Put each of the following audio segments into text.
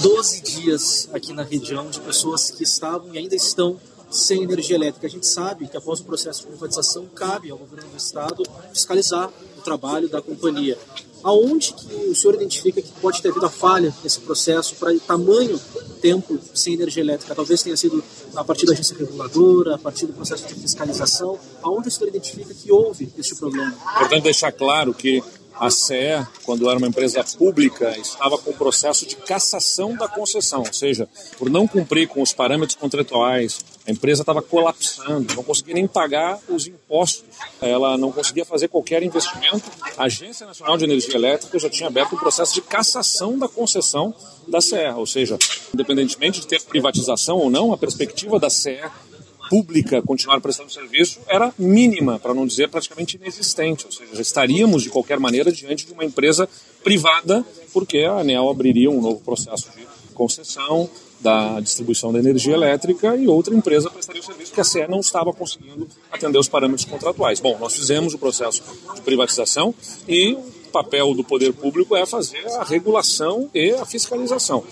12 dias aqui na região de pessoas que estavam e ainda estão sem energia elétrica. A gente sabe que após o processo de privatização cabe ao governo do estado fiscalizar o trabalho da companhia. Aonde que o senhor identifica que pode ter havido a falha nesse processo para tamanho tempo sem energia elétrica? Talvez tenha sido a partir da agência reguladora, a partir do processo de fiscalização. Aonde o senhor identifica que houve este problema? Importante deixar claro que a CE, quando era uma empresa pública, estava com o processo de cassação da concessão, ou seja, por não cumprir com os parâmetros contratuais, a empresa estava colapsando, não conseguia nem pagar os impostos, ela não conseguia fazer qualquer investimento. A Agência Nacional de Energia Elétrica já tinha aberto o um processo de cassação da concessão da CE, ou seja, independentemente de ter privatização ou não, a perspectiva da CE pública continuar prestando serviço era mínima, para não dizer praticamente inexistente. Ou seja, estaríamos, de qualquer maneira, diante de uma empresa privada, porque a ANEL abriria um novo processo de concessão da distribuição da energia elétrica e outra empresa prestaria o serviço que a CE não estava conseguindo atender os parâmetros contratuais. Bom, nós fizemos o processo de privatização e o papel do poder público é fazer a regulação e a fiscalização.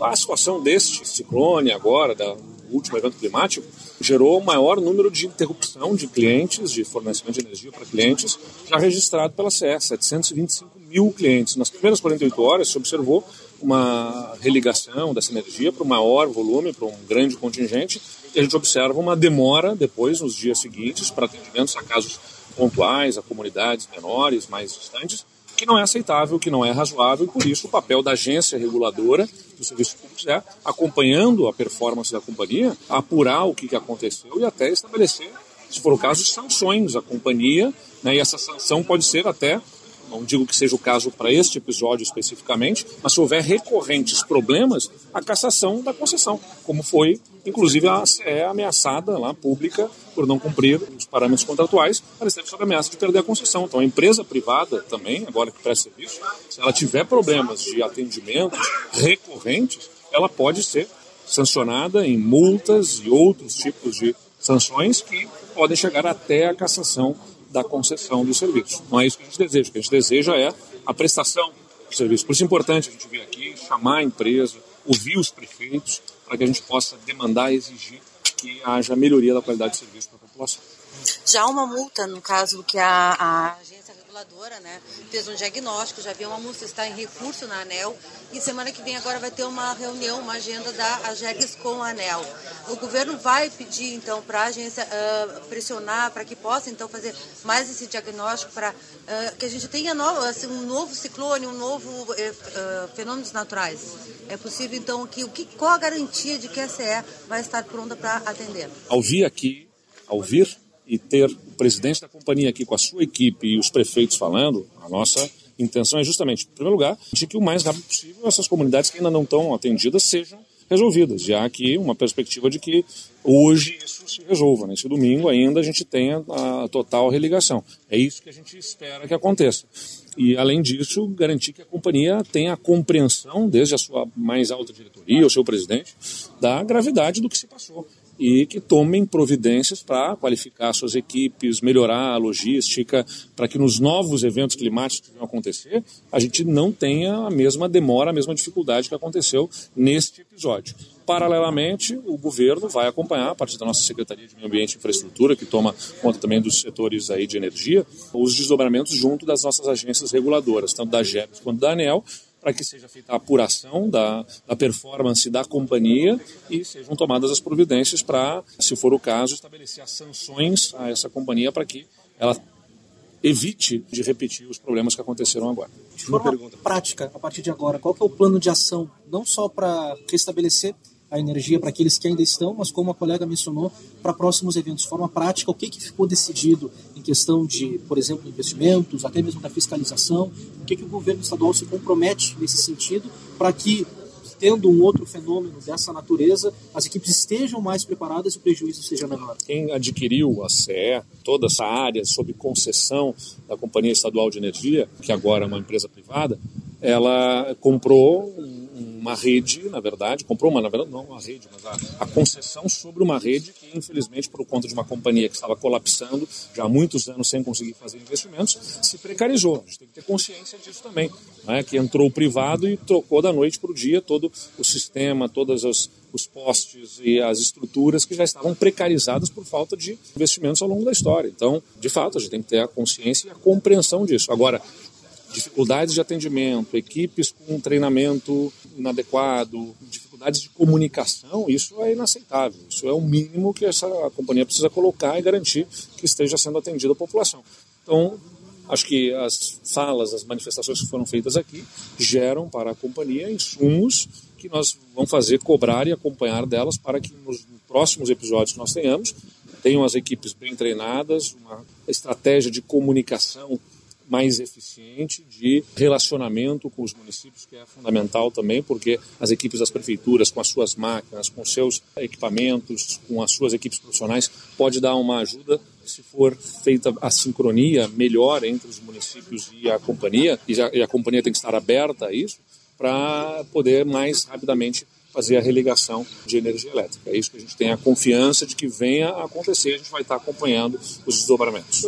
A situação deste ciclone agora, da último evento climático, gerou o maior número de interrupção de clientes, de fornecimento de energia para clientes, já registrado pela CE, 725 mil clientes. Nas primeiras 48 horas se observou uma religação dessa energia para um maior volume, para um grande contingente, e a gente observa uma demora depois, nos dias seguintes, para atendimentos a casos pontuais, a comunidades menores, mais distantes, que não é aceitável, que não é razoável, e por isso o papel da agência reguladora do serviço público é, acompanhando a performance da companhia, apurar o que, aconteceu e até estabelecer, se for o caso, sanções à companhia, né, e essa sanção pode ser até não digo que seja o caso para este episódio especificamente, mas se houver recorrentes problemas, a cassação da concessão, como foi, inclusive, a é ameaçada lá, pública, por não cumprir os parâmetros contratuais, ela esteve sob ameaça de perder a concessão. Então, a empresa privada também, agora que presta serviço, se ela tiver problemas de atendimento recorrentes, ela pode ser sancionada em multas e outros tipos de sanções que podem chegar até a cassação da concessão do serviço. Não é isso que a gente deseja. O que a gente deseja é a prestação do serviço. Por isso é importante a gente vir aqui, chamar a empresa, ouvir os prefeitos, para que a gente possa demandar e exigir que haja melhoria da qualidade de serviço para a população. Já uma multa, no caso que a, a agência reguladora né, fez um diagnóstico, já havia uma multa, está em recurso na ANEL e semana que vem agora vai ter uma reunião, uma agenda da AGEGS com a ANEL. O governo vai pedir então para a agência uh, pressionar para que possa então fazer mais esse diagnóstico para uh, que a gente tenha assim, um novo ciclone, um novo uh, fenômenos naturais. É possível então que o que qual a garantia de que a CE vai estar pronta para atender? Ao vir aqui, ao vir e ter o presidente da companhia aqui com a sua equipe e os prefeitos falando, a nossa intenção é justamente, em primeiro lugar, de que o mais rápido possível essas comunidades que ainda não estão atendidas sejam resolvidas, já que uma perspectiva de que hoje isso se resolva, nesse domingo ainda a gente tenha a total religação. É isso que a gente espera que aconteça. E, além disso, garantir que a companhia tenha a compreensão, desde a sua mais alta diretoria, o seu presidente, da gravidade do que se passou e que tomem providências para qualificar suas equipes, melhorar a logística, para que nos novos eventos climáticos que vão acontecer, a gente não tenha a mesma demora, a mesma dificuldade que aconteceu neste episódio. Paralelamente, o governo vai acompanhar, a partir da nossa Secretaria de Meio Ambiente e Infraestrutura, que toma conta também dos setores aí de energia, os desdobramentos junto das nossas agências reguladoras, tanto da GEPS quanto da ANEL, para que seja feita a apuração da, da performance da companhia e sejam tomadas as providências para, se for o caso, estabelecer as sanções a essa companhia para que ela evite de repetir os problemas que aconteceram agora. De forma pergunta. prática, a partir de agora, qual é o plano de ação, não só para restabelecer a energia para aqueles que ainda estão, mas como a colega mencionou, para próximos eventos. De forma prática, o que, que ficou decidido em questão de, por exemplo, investimentos, até mesmo da fiscalização? O que, que o governo estadual se compromete nesse sentido para que, tendo um outro fenômeno dessa natureza, as equipes estejam mais preparadas e o prejuízo seja menor? Quem adquiriu a CE, toda essa área sob concessão da Companhia Estadual de Energia, que agora é uma empresa privada, ela comprou um uma rede, na verdade, comprou uma, na verdade, não uma rede, mas a, a, concessão sobre uma rede que, infelizmente, por conta de uma companhia que estava colapsando já há muitos anos sem conseguir fazer investimentos, se precarizou. A gente tem que ter consciência disso também, né? que entrou o privado e trocou da noite para o dia todo o sistema, todas as os postes e as estruturas que já estavam precarizadas por falta de investimentos ao longo da história. Então, de fato, a gente tem que ter a consciência e a compreensão disso. Agora, dificuldades de atendimento, equipes com treinamento inadequado, dificuldades de comunicação, isso é inaceitável. Isso é o mínimo que essa companhia precisa colocar e garantir que esteja sendo atendida a população. Então, acho que as falas, as manifestações que foram feitas aqui geram para a companhia insumos que nós vamos fazer cobrar e acompanhar delas para que nos próximos episódios que nós tenhamos tenham as equipes bem treinadas, uma estratégia de comunicação mais eficiente de relacionamento com os municípios, que é fundamental também, porque as equipes das prefeituras, com as suas máquinas, com seus equipamentos, com as suas equipes profissionais, pode dar uma ajuda se for feita a sincronia melhor entre os municípios e a companhia, e a, e a companhia tem que estar aberta a isso, para poder mais rapidamente fazer a religação de energia elétrica. É isso que a gente tem a confiança de que venha a acontecer, a gente vai estar acompanhando os desdobramentos.